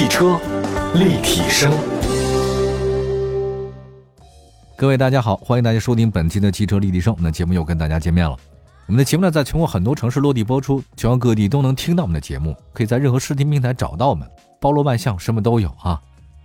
汽车立体声，各位大家好，欢迎大家收听本期的汽车立体声。那节目又跟大家见面了。我们的节目呢，在全国很多城市落地播出，全国各地都能听到我们的节目，可以在任何视听平台找到我们，包罗万象，什么都有啊。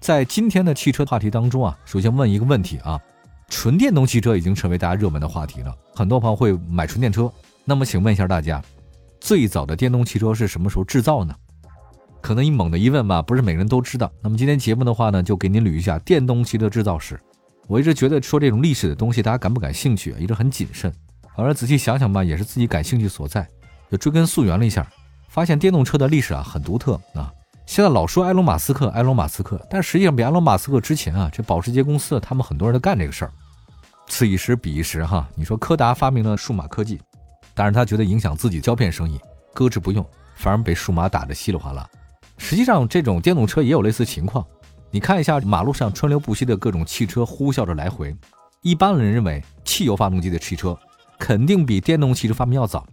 在今天的汽车话题当中啊，首先问一个问题啊，纯电动汽车已经成为大家热门的话题了，很多朋友会买纯电车。那么，请问一下大家，最早的电动汽车是什么时候制造呢？可能你猛的一问吧，不是每个人都知道。那么今天节目的话呢，就给您捋一下电动汽车制造史。我一直觉得说这种历史的东西，大家感不感兴趣啊？一直很谨慎。反而仔细想想吧，也是自己感兴趣所在。就追根溯源了一下，发现电动车的历史啊很独特啊。现在老说埃隆·马斯克，埃隆·马斯克，但实际上比埃隆·马斯克之前啊，这保时捷公司他们很多人都干这个事儿。此一时彼一时哈，你说柯达发明了数码科技，但是他觉得影响自己胶片生意，搁置不用，反而被数码打得稀里哗啦。实际上，这种电动车也有类似情况。你看一下马路上川流不息的各种汽车呼啸着来回，一般人认为汽油发动机的汽车肯定比电动汽车发明要早。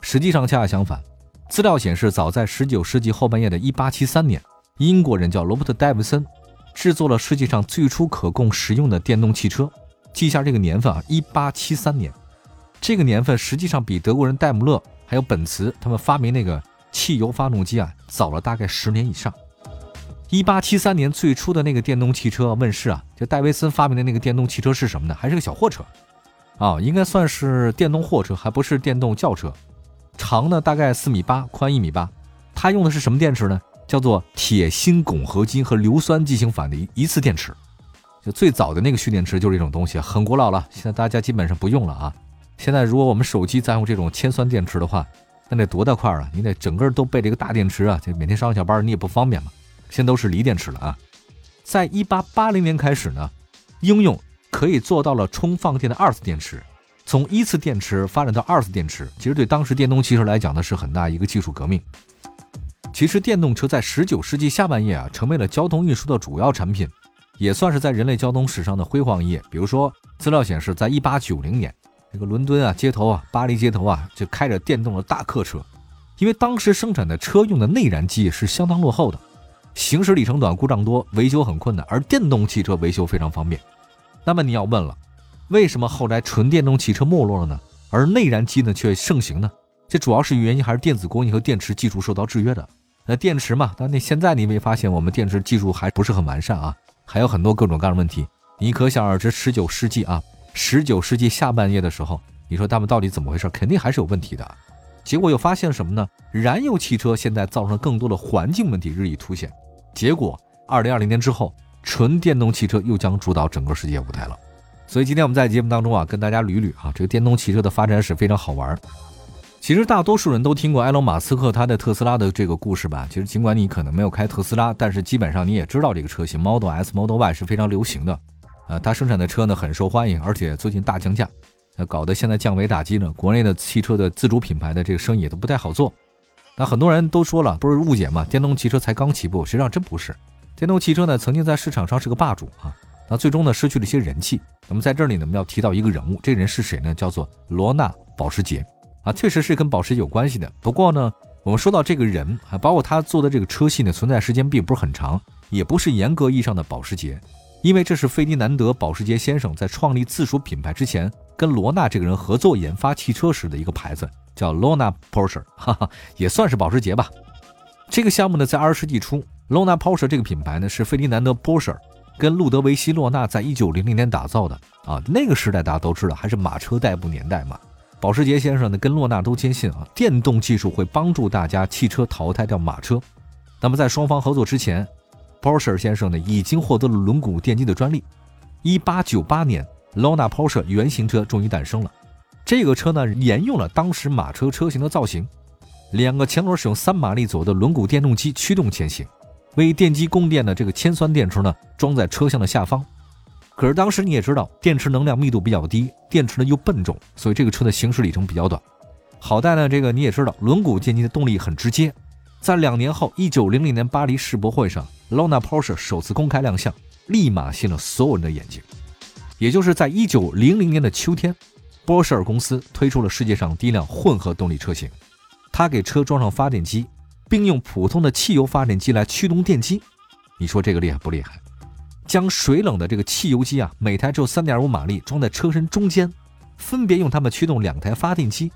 实际上恰恰相反。资料显示，早在19世纪后半叶的1873年，英国人叫罗伯特·戴维森制作了世界上最初可供使用的电动汽车。记一下这个年份啊，1873年。这个年份实际上比德国人戴姆勒还有本茨他们发明那个。汽油发动机啊，早了大概十年以上。一八七三年最初的那个电动汽车问世啊，就戴维森发明的那个电动汽车是什么呢？还是个小货车，啊，应该算是电动货车，还不是电动轿车。长呢大概四米八，宽一米八。它用的是什么电池呢？叫做铁锌汞合金和硫酸进行反的一次电池。就最早的那个蓄电池就是这种东西，很古老了，现在大家基本上不用了啊。现在如果我们手机再用这种铅酸电池的话，那得多大块啊！你得整个都备这个大电池啊，就每天上下班你也不方便嘛。现在都是锂电池了啊。在一八八零年开始呢，应用可以做到了充放电的二次电池。从一次电池发展到二次电池，其实对当时电动汽车来讲呢是很大一个技术革命。其实电动车在十九世纪下半叶啊，成为了交通运输的主要产品，也算是在人类交通史上的辉煌一页。比如说，资料显示，在一八九零年。这个伦敦啊，街头啊，巴黎街头啊，就开着电动的大客车，因为当时生产的车用的内燃机是相当落后的，行驶里程短，故障多，维修很困难，而电动汽车维修非常方便。那么你要问了，为什么后来纯电动汽车没落了呢？而内燃机呢却盛行呢？这主要是原因还是电子工艺和电池技术受到制约的。那电池嘛，但那现在你没发现我们电池技术还不是很完善啊，还有很多各种各样的问题。你可想而知，十九世纪啊。十九世纪下半叶的时候，你说他们到底怎么回事？肯定还是有问题的。结果又发现什么呢？燃油汽车现在造成更多的环境问题日益凸显。结果，二零二零年之后，纯电动汽车又将主导整个世界舞台了。所以今天我们在节目当中啊，跟大家捋捋啊，这个电动汽车的发展史非常好玩。其实大多数人都听过埃隆·马斯克他的特斯拉的这个故事吧？其实尽管你可能没有开特斯拉，但是基本上你也知道这个车型 Model S、Model Y 是非常流行的。呃，它生产的车呢很受欢迎，而且最近大降价，呃，搞得现在降维打击呢，国内的汽车的自主品牌的这个生意也都不太好做。那很多人都说了，不是误解嘛？电动汽车才刚起步，实际上真不是。电动汽车呢曾经在市场上是个霸主啊，那最终呢失去了一些人气。那么在这里呢，我们要提到一个人物，这人是谁呢？叫做罗纳保时捷啊，确实是跟保时捷有关系的。不过呢，我们说到这个人啊，包括他做的这个车系呢，存在时间并不是很长，也不是严格意义上的保时捷。因为这是费迪南德·保时捷先生在创立自主品牌之前，跟罗纳这个人合作研发汽车时的一个牌子，叫 Lona Porsche，哈哈，也算是保时捷吧。这个项目呢，在二十世纪初，Lona Porsche 这个品牌呢，是费迪南德·波舍跟路德维希·洛纳在一九零零年打造的啊。那个时代大家都知道，还是马车代步年代嘛。保时捷先生呢，跟洛纳都坚信啊，电动技术会帮助大家汽车淘汰掉马车。那么在双方合作之前。Porsche 先生呢，已经获得了轮毂电机的专利。一八九八年，Lona Porsche 原型车终于诞生了。这个车呢，沿用了当时马车车型的造型，两个前轮使用三马力左右的轮毂电动机驱动前行，为电机供电的这个铅酸电池呢，装在车厢的下方。可是当时你也知道，电池能量密度比较低，电池呢又笨重，所以这个车的行驶里程比较短。好在呢，这个你也知道，轮毂电机的动力很直接。在两年后，一九零零年巴黎世博会上，Lona Porsche 首次公开亮相，立马吸引了所有人的眼睛。也就是在一九零零年的秋天，波舍尔公司推出了世界上第一辆混合动力车型。它给车装上发电机，并用普通的汽油发电机来驱动电机。你说这个厉害不厉害？将水冷的这个汽油机啊，每台只有三点五马力，装在车身中间，分别用它们驱动两台发电机，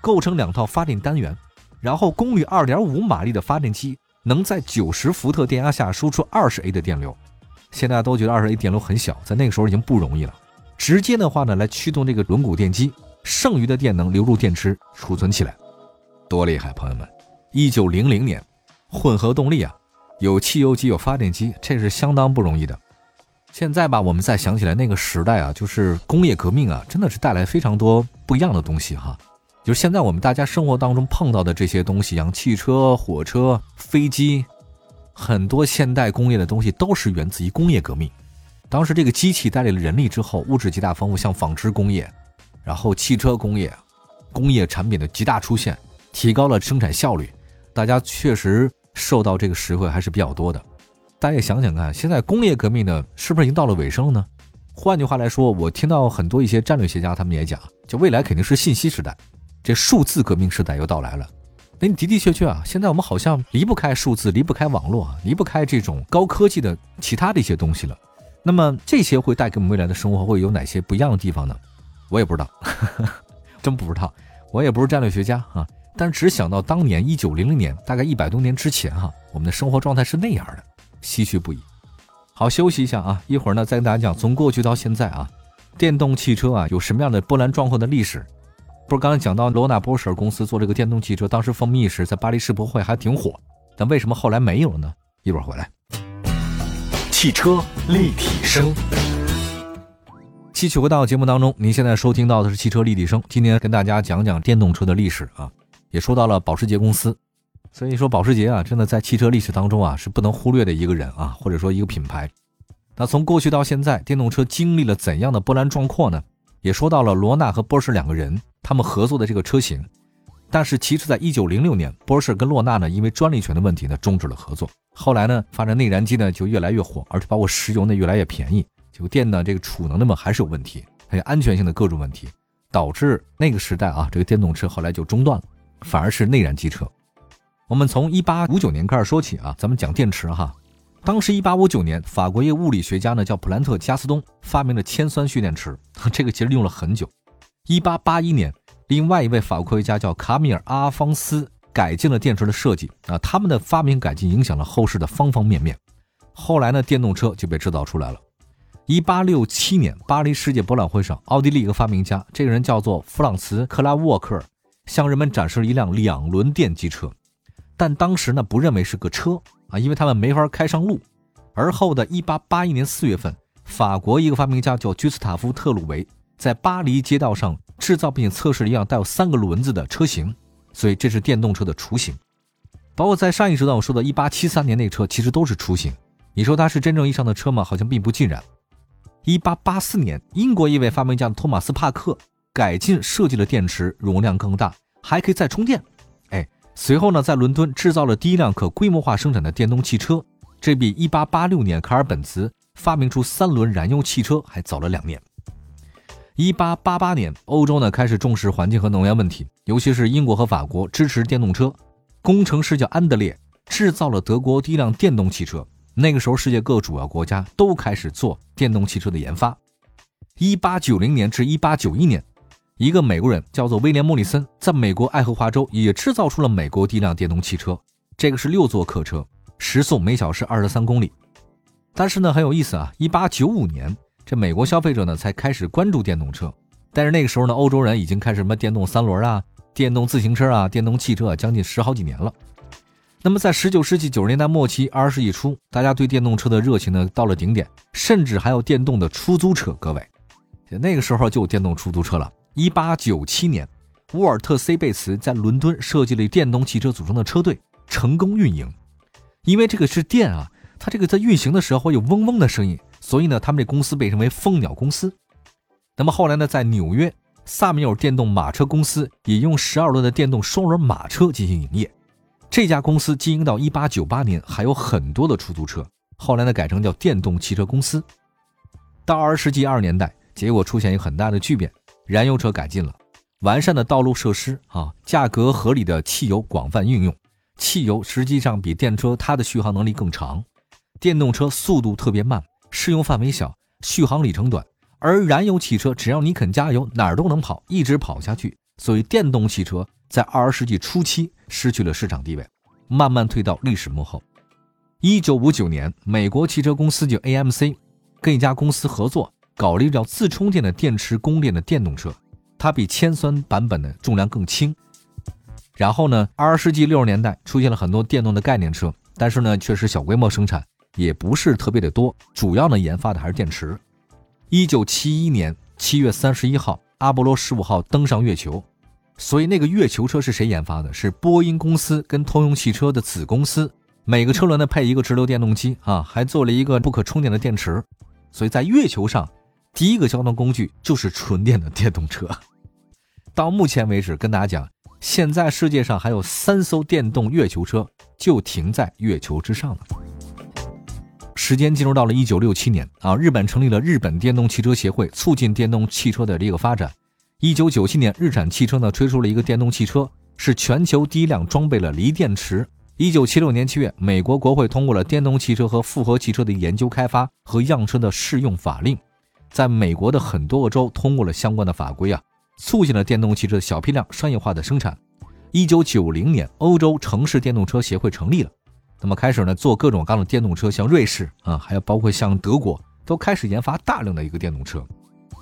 构成两套发电单元。然后功率二点五马力的发电机能在九十伏特电压下输出二十 A 的电流。现在都觉得二十 A 电流很小，在那个时候已经不容易了。直接的话呢，来驱动这个轮毂电机，剩余的电能流入电池储存起来，多厉害，朋友们！一九零零年，混合动力啊，有汽油机，有发电机，这是相当不容易的。现在吧，我们再想起来那个时代啊，就是工业革命啊，真的是带来非常多不一样的东西哈。就是现在我们大家生活当中碰到的这些东西，像汽车、火车、飞机，很多现代工业的东西都是源自于工业革命。当时这个机器带来了人力之后，物质极大丰富，像纺织工业，然后汽车工业，工业产品的极大出现，提高了生产效率，大家确实受到这个实惠还是比较多的。大家也想想看，现在工业革命呢，是不是已经到了尾声了呢？换句话来说，我听到很多一些战略学家他们也讲，就未来肯定是信息时代，这数字革命时代又到来了。那的的确确啊，现在我们好像离不开数字，离不开网络啊，离不开这种高科技的其他的一些东西了。那么这些会带给我们未来的生活会有哪些不一样的地方呢？我也不知道，真不知道。我也不是战略学家啊，但是只想到当年一九零零年，大概一百多年之前哈，我们的生活状态是那样的，唏嘘不已。好，休息一下啊，一会儿呢再跟大家讲从过去到现在啊，电动汽车啊有什么样的波澜壮阔的历史。不是刚才讲到罗纳波什尔公司做这个电动汽车，当时风靡一时，在巴黎世博会还挺火，但为什么后来没有了呢？一会儿回来。汽车立体声，继续回到节目当中。您现在收听到的是汽车立体声。今天跟大家讲讲电动车的历史啊，也说到了保时捷公司。所以说，保时捷啊，真的在汽车历史当中啊，是不能忽略的一个人啊，或者说一个品牌。那从过去到现在，电动车经历了怎样的波澜壮阔呢？也说到了罗纳和波什两个人他们合作的这个车型。但是，其实，在一九零六年，波士跟洛纳呢，因为专利权的问题呢，终止了合作。后来呢，发展内燃机呢就越来越火，而且包括石油呢越来越便宜，结果电呢这个储能的嘛还是有问题，还有安全性的各种问题，导致那个时代啊这个电动车后来就中断了，反而是内燃机车。我们从一八五九年开始说起啊，咱们讲电池哈。当时一八五九年，法国一个物理学家呢叫普兰特加斯东发明了铅酸蓄电池，这个其实用了很久。一八八一年，另外一位法国科学家叫卡米尔阿方斯。改进了电池的设计啊，他们的发明改进影响了后世的方方面面。后来呢，电动车就被制造出来了。一八六七年，巴黎世界博览会上，奥地利一个发明家，这个人叫做弗朗茨·克拉沃克，向人们展示了一辆两轮电机车。但当时呢，不认为是个车啊，因为他们没法开上路。而后的一八八一年四月份，法国一个发明家叫居斯塔夫·特鲁维，在巴黎街道上制造并测试了一辆带有三个轮子的车型。所以这是电动车的雏形，包括在上一时段我说的1873年那车，其实都是雏形。你说它是真正意义上的车吗？好像并不尽然。1884年，英国一位发明家托马斯·帕克改进设计了电池，容量更大，还可以再充电。哎，随后呢，在伦敦制造了第一辆可规模化生产的电动汽车，这比1886年卡尔本茨发明出三轮燃油汽车还早了两年。一八八八年，欧洲呢开始重视环境和能源问题，尤其是英国和法国支持电动车。工程师叫安德烈，制造了德国第一辆电动汽车。那个时候，世界各主要国家都开始做电动汽车的研发。一八九零年至一八九一年，一个美国人叫做威廉·莫里森，在美国爱荷华州也制造出了美国第一辆电动汽车。这个是六座客车，时速每小时二十三公里。但是呢，很有意思啊，一八九五年。这美国消费者呢才开始关注电动车，但是那个时候呢，欧洲人已经开始什么电动三轮啊、电动自行车啊、电动汽车啊，将近十好几年了。那么在十九世纪九十年代末期、二十世纪初，大家对电动车的热情呢到了顶点，甚至还有电动的出租车。各位，那个时候就有电动出租车了。一八九七年，沃尔特 C 贝茨在伦敦设计了电动汽车组成的车队，成功运营。因为这个是电啊，它这个在运行的时候会有嗡嗡的声音。所以呢，他们这公司被称为“蜂鸟公司”。那么后来呢，在纽约，萨米尔电动马车公司也用十二轮的电动双轮马车进行营业。这家公司经营到一八九八年，还有很多的出租车。后来呢，改成叫电动汽车公司。到二十世纪二十年代，结果出现一个很大的巨变：燃油车改进了，完善的道路设施啊，价格合理的汽油广泛运用，汽油实际上比电车它的续航能力更长，电动车速度特别慢，适用范围小，续航里程短。而燃油汽车只要你肯加油，哪儿都能跑，一直跑下去。所以电动汽车在二十世纪初期失去了市场地位，慢慢退到历史幕后。一九五九年，美国汽车公司就 AMC 跟一家公司合作，搞了一辆自充电的电池供电的电动车，它比铅酸版本的重量更轻。然后呢，二十世纪六十年代出现了很多电动的概念车，但是呢，却是小规模生产，也不是特别的多。主要呢，研发的还是电池。一九七一年七月三十一号，阿波罗十五号登上月球，所以那个月球车是谁研发的？是波音公司跟通用汽车的子公司。每个车轮呢配一个直流电动机啊，还做了一个不可充电的电池。所以在月球上，第一个交通工具就是纯电的电动车。到目前为止，跟大家讲。现在世界上还有三艘电动月球车就停在月球之上了。时间进入到了一九六七年啊，日本成立了日本电动汽车协会，促进电动汽车的这个发展。一九九七年，日产汽车呢推出了一个电动汽车，是全球第一辆装备了锂电池。一九七六年七月，美国国会通过了电动汽车和复合汽车的研究开发和样车的适用法令，在美国的很多个州通过了相关的法规啊。促进了电动汽车小批量商业化的生产。一九九零年，欧洲城市电动车协会成立了，那么开始呢做各种各样的电动车，像瑞士啊，还有包括像德国，都开始研发大量的一个电动车。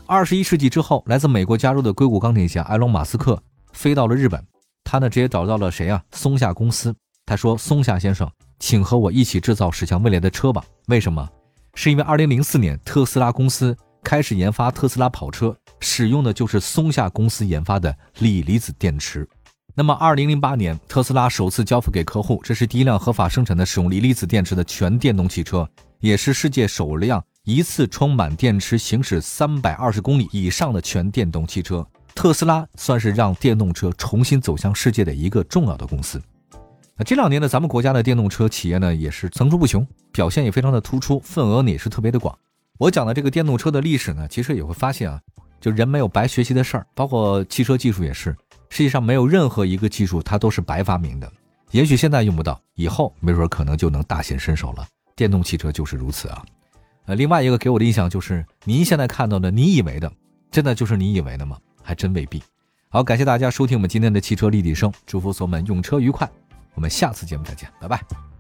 二十一世纪之后，来自美国加州的硅谷钢铁侠埃隆·马斯克飞到了日本，他呢直接找到了谁啊？松下公司。他说：“松下先生，请和我一起制造驶向未来的车吧。为什么？是因为二零零四年特斯拉公司开始研发特斯拉跑车。”使用的就是松下公司研发的锂离子电池。那么，二零零八年，特斯拉首次交付给客户，这是第一辆合法生产的使用锂离子电池的全电动汽车，也是世界首辆一次充满电池行驶三百二十公里以上的全电动汽车。特斯拉算是让电动车重新走向世界的一个重要的公司。那这两年呢，咱们国家的电动车企业呢，也是层出不穷，表现也非常的突出，份额呢也是特别的广。我讲的这个电动车的历史呢，其实也会发现啊。就人没有白学习的事儿，包括汽车技术也是。实际上没有任何一个技术它都是白发明的。也许现在用不到，以后没准可能就能大显身手了。电动汽车就是如此啊。呃，另外一个给我的印象就是，您现在看到的，你以为的，真的就是你以为的吗？还真未必。好，感谢大家收听我们今天的汽车立体声，祝福所有们用车愉快。我们下次节目再见，拜拜。